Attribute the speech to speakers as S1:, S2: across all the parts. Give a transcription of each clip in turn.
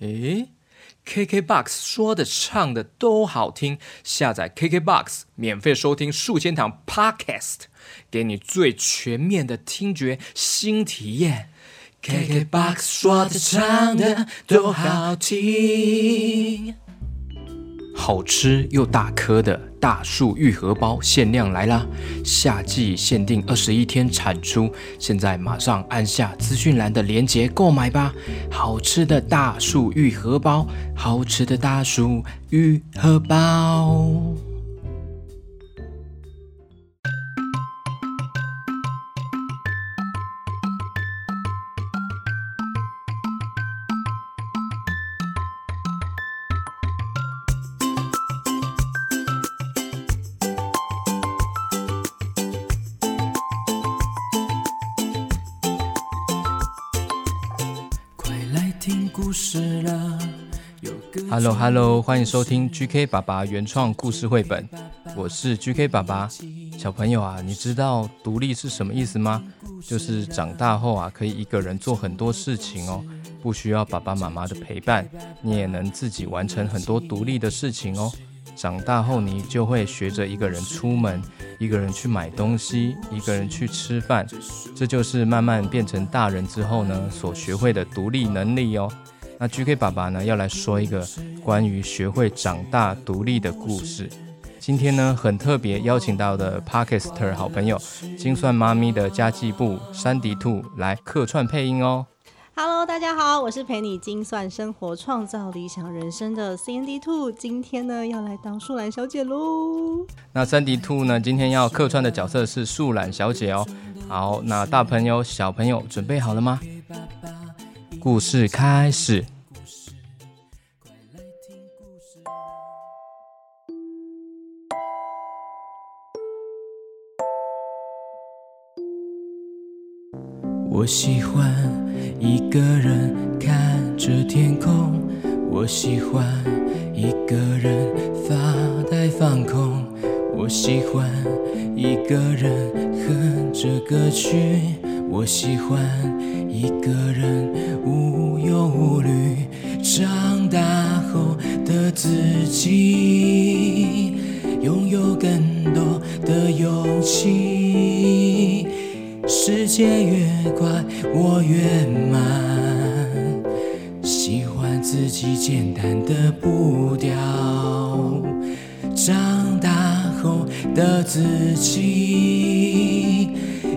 S1: 诶，KKBOX 说的唱的都好听，下载 KKBOX 免费收听数千堂 Podcast，给你最全面的听觉新体验。KKBOX 说的唱的都好听。好吃又大颗的大树玉荷包限量来啦！夏季限定二十一天产出，现在马上按下资讯栏的链接购买吧！好吃的大树玉荷包，好吃的大树玉荷包。故事了。Hello Hello，欢迎收听 GK 爸爸原创故事绘本，我是 GK 爸爸。小朋友啊，你知道独立是什么意思吗？就是长大后啊，可以一个人做很多事情哦，不需要爸爸妈妈的陪伴，你也能自己完成很多独立的事情哦。长大后，你就会学着一个人出门，一个人去买东西，一个人去吃饭，这就是慢慢变成大人之后呢所学会的独立能力哦。那 GK 爸爸呢要来说一个关于学会长大独立的故事。今天呢很特别，邀请到的 Parkster 好朋友精算妈咪的家计部山迪兔来客串配音哦。
S2: Hello，大家好，我是陪你精算生活、创造理想人生的 CND Two。今天呢，要来当树懒小姐喽。
S1: 那山迪兔呢今天要客串的角色是树懒小姐哦。好，那大朋友小朋友准备好了吗？故事开始。我喜欢一个人看着天空，我喜欢一个人发呆放空，我喜欢一个人哼着歌曲，我喜欢一个人无忧无虑。长大后的自己，拥有更多的勇气。世界越快，我越慢。喜欢自己简单的步调。长大后的自己，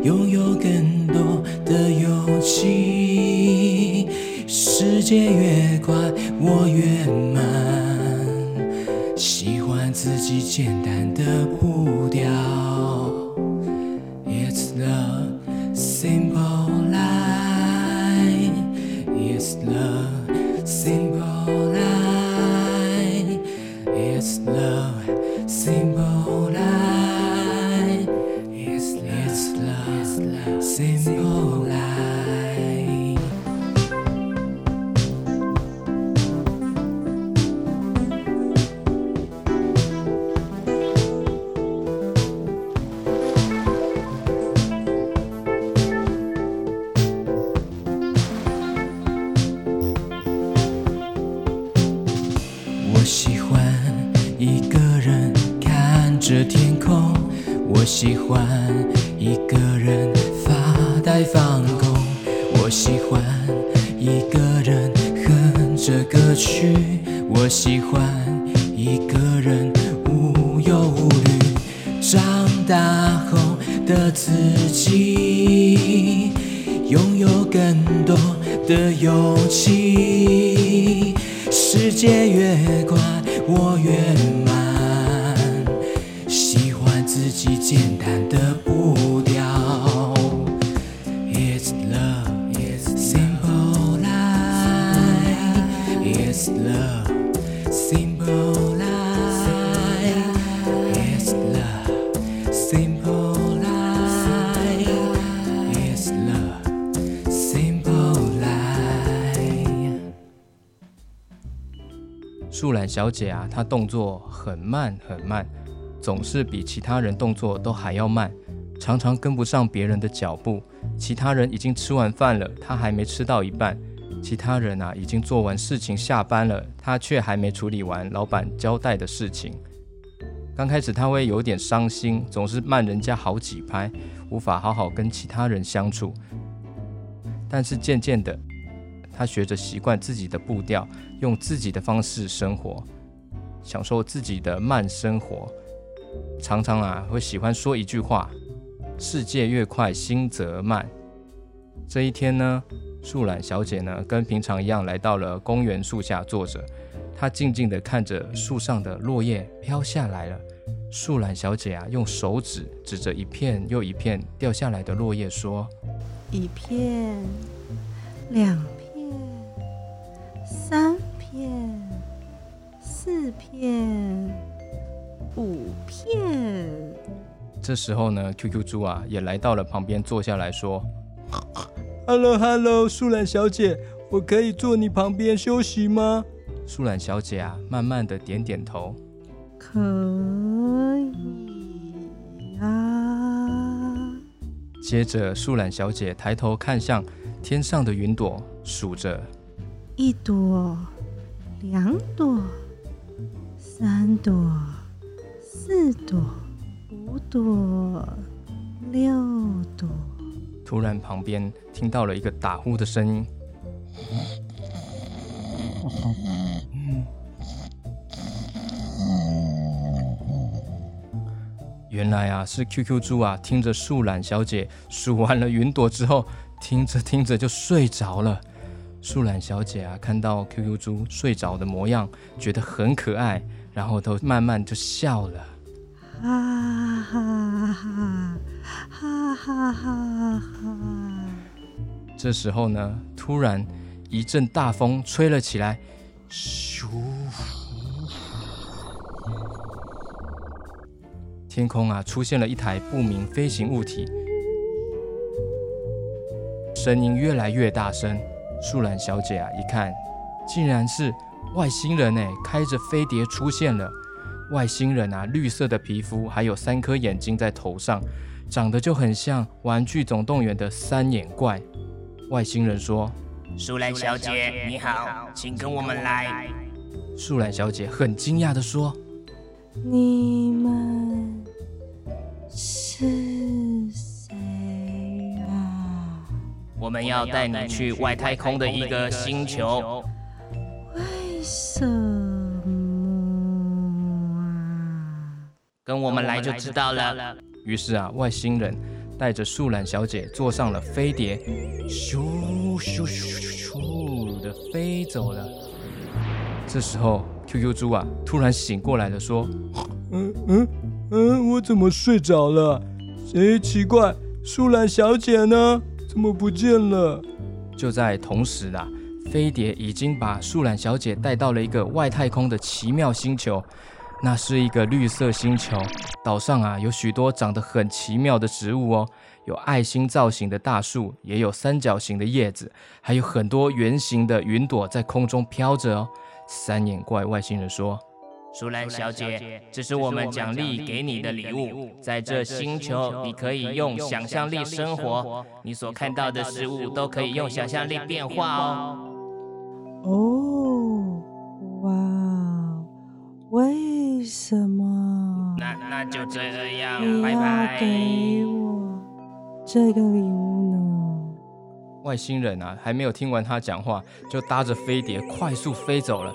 S1: 拥有更多的勇气。世界越快，我越慢。喜欢自己简单的步调。我喜欢一个人看着天空我喜欢长大后的自己，拥有更多的勇气。世界越快，我越树懒小姐啊，她动作很慢很慢，总是比其他人动作都还要慢，常常跟不上别人的脚步。其他人已经吃完饭了，她还没吃到一半。其他人啊已经做完事情下班了，她却还没处理完老板交代的事情。刚开始她会有点伤心，总是慢人家好几拍，无法好好跟其他人相处。但是渐渐的，他学着习惯自己的步调，用自己的方式生活，享受自己的慢生活。常常啊会喜欢说一句话：“世界越快，心则慢。”这一天呢，树懒小姐呢跟平常一样来到了公园树下坐着，她静静地看着树上的落叶飘下来了。树懒小姐啊用手指指着一片又一片掉下来的落叶说：“
S2: 一片，两，三片，四片，五片。”
S1: 这时候呢，QQ 猪啊也来到了旁边坐下来说。Hello，Hello，树懒小姐，我可以坐你旁边休息吗？树懒小姐啊，慢慢的点点头，
S2: 可以啊。
S1: 接着，树懒小姐抬头看向天上的云朵，数着
S2: 一朵、两朵、三朵、四朵、五朵、六朵。
S1: 突然，旁边听到了一个打呼的声音。原来啊，是 QQ 猪啊，听着树懒小姐数完了云朵之后，听着听着就睡着了。树懒小姐啊，看到 QQ 猪睡着的模样，觉得很可爱，然后都慢慢就笑了。哈哈哈！哈哈哈！哈！这时候呢，突然一阵大风吹了起来，咻！天空啊，出现了一台不明飞行物体，声音越来越大声。树懒小姐啊，一看，竟然是外星人哎，开着飞碟出现了。外星人啊，绿色的皮肤，还有三颗眼睛在头上，长得就很像《玩具总动员》的三眼怪。外星人说：“
S3: 树懒小姐，你好，请跟我们来。”
S1: 树懒小姐很惊讶的说：“
S2: 你们是
S3: 我们要带你去外太空的一个星球。
S2: 为什么？”
S3: 跟我们来就知道了。
S1: 于是啊，外星人带着树懒小姐坐上了飞碟，咻咻咻咻的飞走了。这时候，QQ 猪啊突然醒过来了，说：“嗯嗯嗯，我怎么睡着了？哎，奇怪，树懒小姐呢？怎么不见了？”就在同时啊，飞碟已经把树懒小姐带到了一个外太空的奇妙星球。那是一个绿色星球，岛上啊有许多长得很奇妙的植物哦，有爱心造型的大树，也有三角形的叶子，还有很多圆形的云朵在空中飘着哦。三眼怪外星人说：“
S3: 树懒小姐，这是我们奖励给你的礼物，在这星球你可以用想象力生活，你所看到的事物都可以用想象力变化哦。”
S2: 哦，哇，喂。为什么？
S3: 那那就这样，
S2: 拜拜。给我这个礼物呢？
S1: 外星人啊，还没有听完他讲话，就搭着飞碟快速飞走了，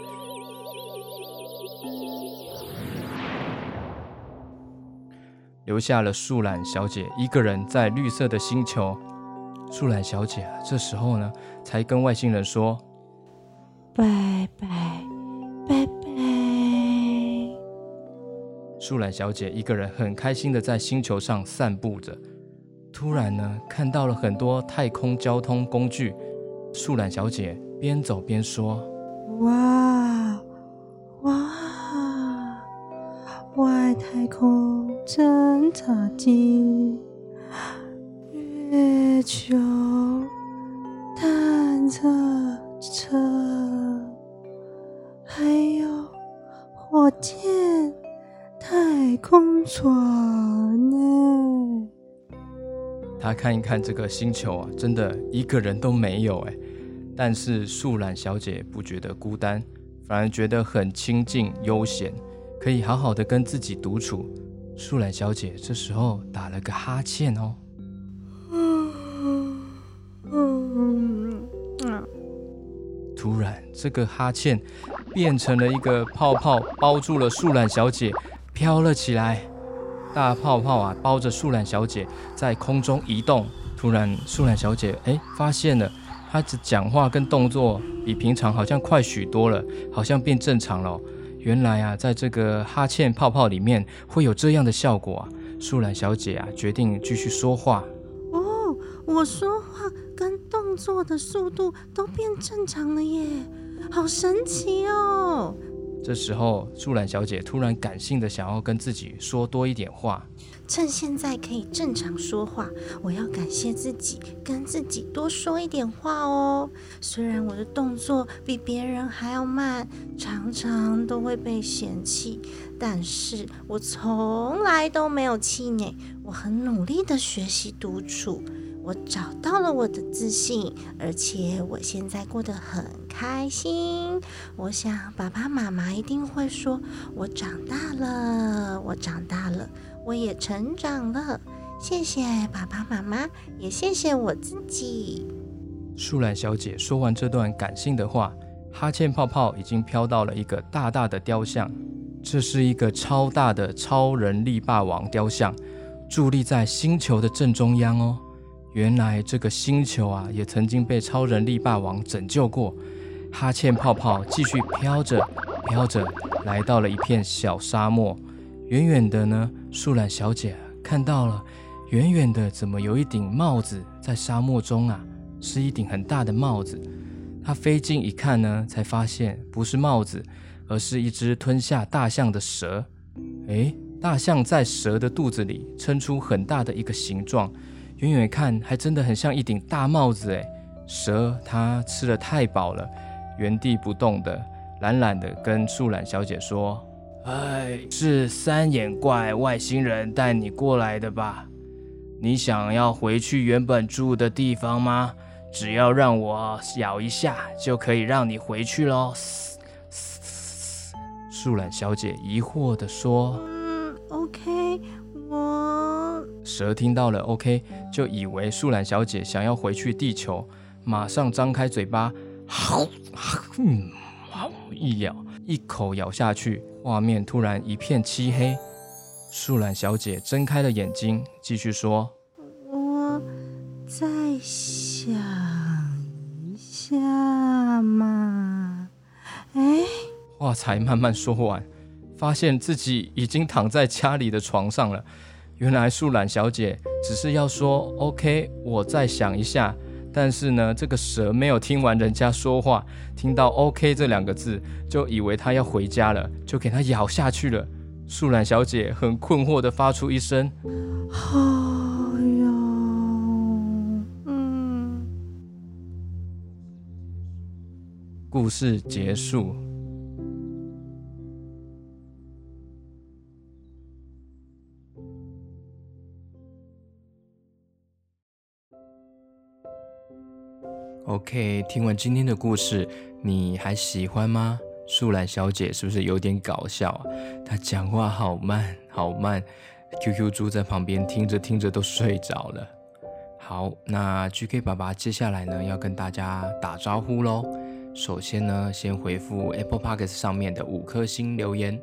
S1: 留下了树懒小姐一个人在绿色的星球。树懒小姐这时候呢，才跟外星人说：“
S2: 拜拜，拜拜。”
S1: 树懒小姐一个人很开心的在星球上散步着，突然呢，看到了很多太空交通工具。树懒小姐边走边说：“
S2: 哇哇，外太空侦察机，月球探测车，还有火箭。”太空船呢？
S1: 他看一看这个星球啊，真的一个人都没有哎。但是树懒小姐不觉得孤单，反而觉得很清静悠闲，可以好好的跟自己独处。树懒小姐这时候打了个哈欠哦，突然这个哈欠变成了一个泡泡，包住了树懒小姐，飘了起来。大泡泡啊，包着树懒小姐在空中移动。突然，树懒小姐哎，发现了。她的讲话跟动作比平常好像快许多了，好像变正常了。原来啊，在这个哈欠泡泡里面会有这样的效果啊！树懒小姐啊，决定继续说话。
S2: 哦，我说话跟动作的速度都变正常了耶，好神奇哦！
S1: 这时候，树懒小姐突然感性的想要跟自己说多一点话。
S2: 趁现在可以正常说话，我要感谢自己，跟自己多说一点话哦。虽然我的动作比别人还要慢，常常都会被嫌弃，但是我从来都没有气馁。我很努力的学习独处，我找到了我的自信，而且我现在过得很开心。我想爸爸妈妈一定会说，我长大了，我长大了。我也成长了，谢谢爸爸妈妈，也谢谢我自己。
S1: 树懒小姐说完这段感性的话，哈欠泡泡已经飘到了一个大大的雕像。这是一个超大的超人力霸王雕像，伫立在星球的正中央哦。原来这个星球啊，也曾经被超人力霸王拯救过。哈欠泡泡继续飘着，飘着，来到了一片小沙漠。远远的呢，树懒小姐看到了，远远的怎么有一顶帽子在沙漠中啊？是一顶很大的帽子。她飞近一看呢，才发现不是帽子，而是一只吞下大象的蛇。诶，大象在蛇的肚子里撑出很大的一个形状，远远看还真的很像一顶大帽子。诶，蛇它吃的太饱了，原地不动的，懒懒的跟树懒小姐说。哎，是三眼怪外星人带你过来的吧？你想要回去原本住的地方吗？只要让我咬一下，就可以让你回去喽。树懒小姐疑惑地说：“蛇听到了 “OK”，就以为树懒小姐想要回去地球，马上张开嘴巴，一咬，一口咬下去。画面突然一片漆黑，树懒小姐睁开了眼睛，继续说：“
S2: 我再想一下嘛。”哎，
S1: 话才慢慢说完，发现自己已经躺在家里的床上了。原来树懒小姐只是要说 “OK”，我再想一下。但是呢，这个蛇没有听完人家说话，听到 “OK” 这两个字，就以为他要回家了，就给他咬下去了。树懒小姐很困惑的发出一声：“
S2: 好呀。”嗯。
S1: 故事结束。OK，听完今天的故事，你还喜欢吗？树懒小姐是不是有点搞笑啊？她讲话好慢好慢，QQ 猪在旁边听着听着都睡着了。好，那 GK 爸爸接下来呢要跟大家打招呼喽。首先呢，先回复 Apple Podcast 上面的五颗星留言。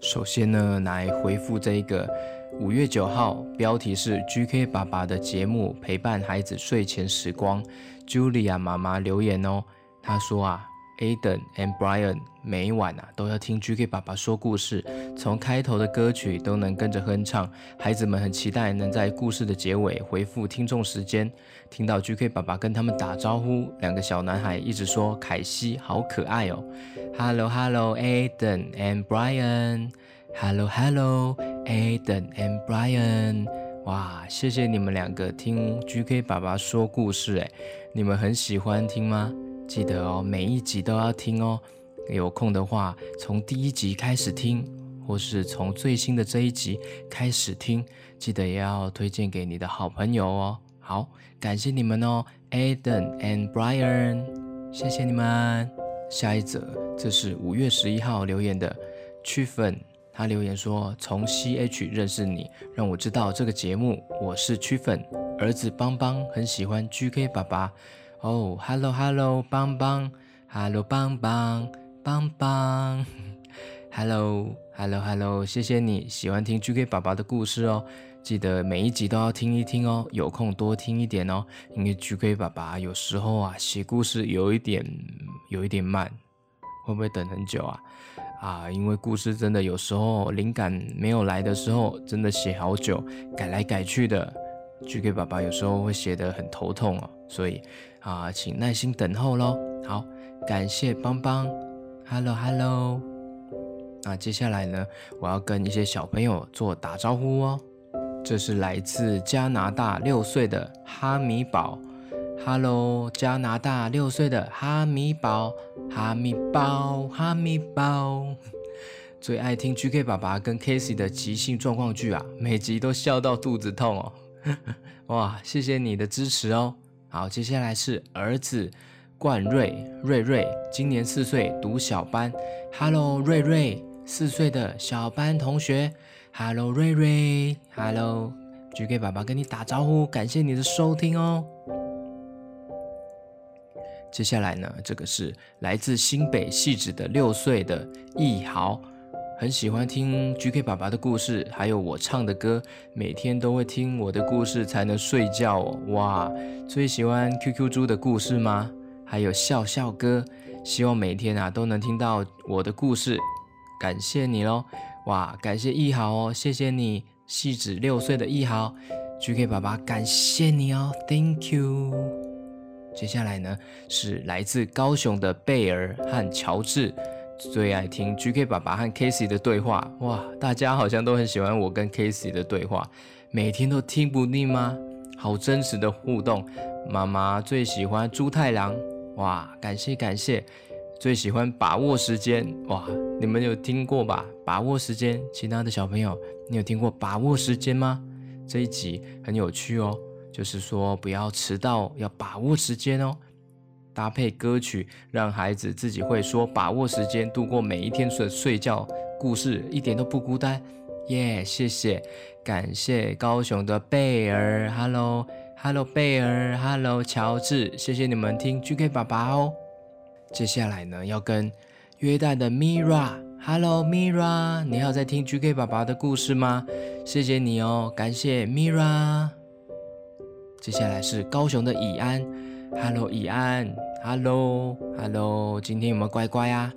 S1: 首先呢，来回复这一个。五月九号，标题是 GK 爸爸的节目陪伴孩子睡前时光。Julia 妈妈留言哦，她说啊，Aden and Brian 每晚啊都要听 GK 爸爸说故事，从开头的歌曲都能跟着哼唱。孩子们很期待能在故事的结尾回复听众时间，听到 GK 爸爸跟他们打招呼。两个小男孩一直说凯西好可爱哦。Hello Hello Aden and Brian。Hello, hello, Aden and Brian。哇，谢谢你们两个听 GK 爸爸说故事，哎，你们很喜欢听吗？记得哦，每一集都要听哦。有空的话，从第一集开始听，或是从最新的这一集开始听，记得也要推荐给你的好朋友哦。好，感谢你们哦，Aden and Brian。谢谢你们。下一则，这是五月十一号留言的区粉，他留言说：“从 C H 认识你，让我知道这个节目。我是区粉，儿子邦邦很喜欢 G K 爸爸。哦，Hello Hello，邦邦，Hello 邦邦，邦邦，Hello Hello Hello，谢谢你喜欢听 G K 爸爸的故事哦。”记得每一集都要听一听哦，有空多听一点哦。因为 GK 爸爸有时候啊写故事有一点有一点慢，会不会等很久啊？啊，因为故事真的有时候灵感没有来的时候，真的写好久，改来改去的。GK 爸爸有时候会写得很头痛哦，所以啊，请耐心等候喽。好，感谢邦邦，Hello Hello。那接下来呢，我要跟一些小朋友做打招呼哦。这是来自加拿大六岁的哈米宝，Hello，加拿大六岁的哈米宝，哈米宝，哈米宝，最爱听 GK 爸爸跟 Casey 的即兴状况剧啊，每集都笑到肚子痛哦，哇，谢谢你的支持哦。好，接下来是儿子冠瑞瑞瑞，今年四岁，读小班，Hello，瑞瑞，四岁的小班同学。Hello，瑞瑞，Hello，GK 爸爸跟你打招呼，感谢你的收听哦。接下来呢，这个是来自新北细致的六岁的易豪，很喜欢听 GK 爸爸的故事，还有我唱的歌，每天都会听我的故事才能睡觉哦。哇，最喜欢 QQ 猪的故事吗？还有笑笑歌，希望每天啊都能听到我的故事，感谢你喽。哇，感谢一豪哦，谢谢你，细指六岁的一豪，GK 爸爸感谢你哦，Thank you。接下来呢是来自高雄的贝尔和乔治，最爱听 GK 爸爸和 Casey 的对话。哇，大家好像都很喜欢我跟 Casey 的对话，每天都听不腻吗？好真实的互动。妈妈最喜欢猪太郎，哇，感谢感谢。最喜欢把握时间哇！你们有听过吧？把握时间，其他的小朋友，你有听过把握时间吗？这一集很有趣哦，就是说不要迟到，要把握时间哦。搭配歌曲，让孩子自己会说把握时间，度过每一天的睡觉故事，一点都不孤单耶！谢谢，感谢高雄的贝尔，Hello，Hello 贝尔，Hello 乔治，谢谢你们听 GK 爸爸哦。接下来呢，要跟约旦的 Mira，Hello Mira，你要在听 GK 爸爸的故事吗？谢谢你哦，感谢 Mira。接下来是高雄的以安，Hello 以安，Hello Hello，今天有没有乖乖啊？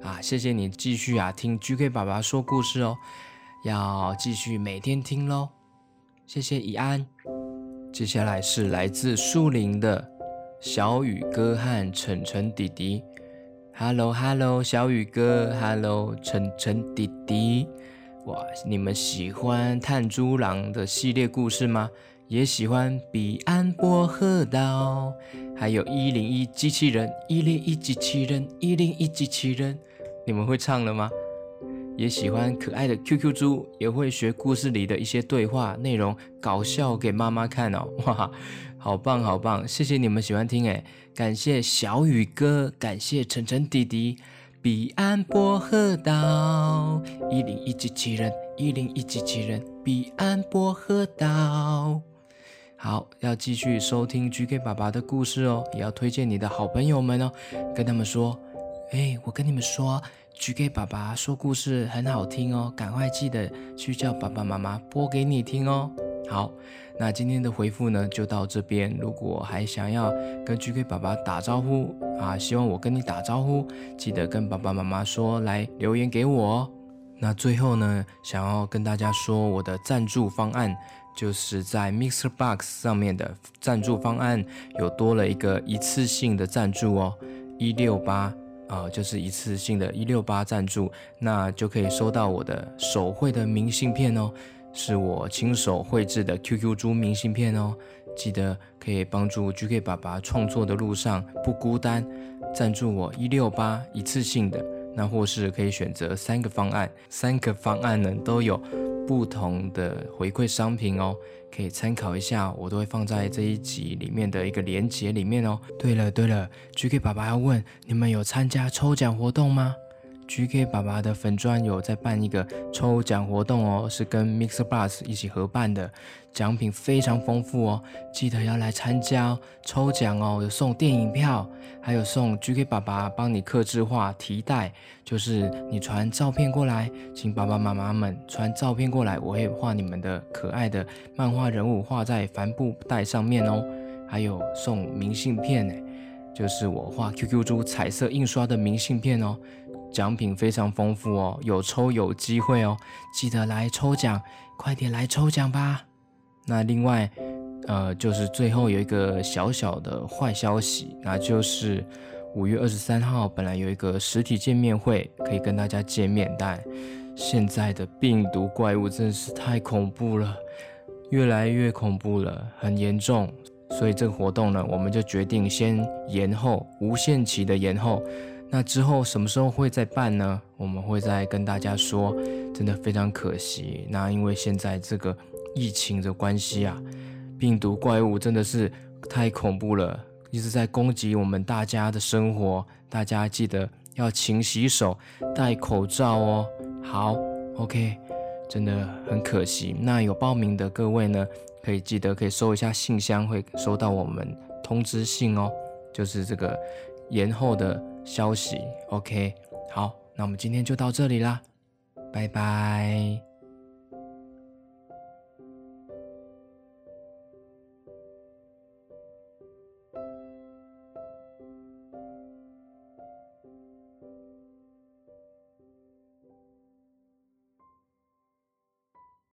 S1: 啊，谢谢你继续啊听 GK 爸爸说故事哦，要继续每天听喽。谢谢以安。接下来是来自树林的。小雨哥和晨晨弟弟，Hello Hello，小雨哥，Hello 晨晨弟弟，哇，你们喜欢炭猪狼的系列故事吗？也喜欢彼岸薄荷岛，还有一零一机器人，一零一机器人，一零一机器人，你们会唱了吗？也喜欢可爱的 QQ 猪，也会学故事里的一些对话内容，搞笑给妈妈看哦，哇！好棒，好棒！谢谢你们喜欢听诶，感谢小雨哥，感谢晨晨弟弟。彼岸薄荷岛，一零一机器人，一零一机器人。彼岸薄荷岛，好，要继续收听 GK 爸爸的故事哦，也要推荐你的好朋友们哦，跟他们说，哎，我跟你们说，GK 爸爸说故事很好听哦，赶快记得去叫爸爸妈妈播给你听哦。好。那今天的回复呢，就到这边。如果还想要跟 GK 爸爸打招呼啊，希望我跟你打招呼，记得跟爸爸妈妈说，来留言给我。哦那最后呢，想要跟大家说，我的赞助方案就是在 Mixer Box 上面的赞助方案有多了一个一次性的赞助哦，一六八啊，就是一次性的一六八赞助，那就可以收到我的手绘的明信片哦。是我亲手绘制的 QQ 猪明信片哦，记得可以帮助 GK 爸爸创作的路上不孤单，赞助我一六八一次性的，那或是可以选择三个方案，三个方案呢都有不同的回馈商品哦，可以参考一下，我都会放在这一集里面的一个连接里面哦。对了对了，GK 爸爸要问你们有参加抽奖活动吗？GK 爸爸的粉砖有在办一个抽奖活动哦，是跟 Mixer Bus 一起合办的，奖品非常丰富哦，记得要来参加抽奖哦，有送电影票，还有送 GK 爸爸帮你刻字化提袋，就是你传照片过来，请爸爸妈妈们传照片过来，我会画你们的可爱的漫画人物画在帆布袋上面哦，还有送明信片呢，就是我画 QQ 猪彩色印刷的明信片哦。奖品非常丰富哦，有抽有机会哦，记得来抽奖，快点来抽奖吧。那另外，呃，就是最后有一个小小的坏消息，那就是五月二十三号本来有一个实体见面会可以跟大家见面，但现在的病毒怪物真是太恐怖了，越来越恐怖了，很严重，所以这个活动呢，我们就决定先延后，无限期的延后。那之后什么时候会再办呢？我们会再跟大家说，真的非常可惜。那因为现在这个疫情的关系啊，病毒怪物真的是太恐怖了，一直在攻击我们大家的生活。大家记得要勤洗手、戴口罩哦。好，OK，真的很可惜。那有报名的各位呢，可以记得可以收一下信箱，会收到我们通知信哦，就是这个延后的。消息，OK，好，那我们今天就到这里啦，拜拜。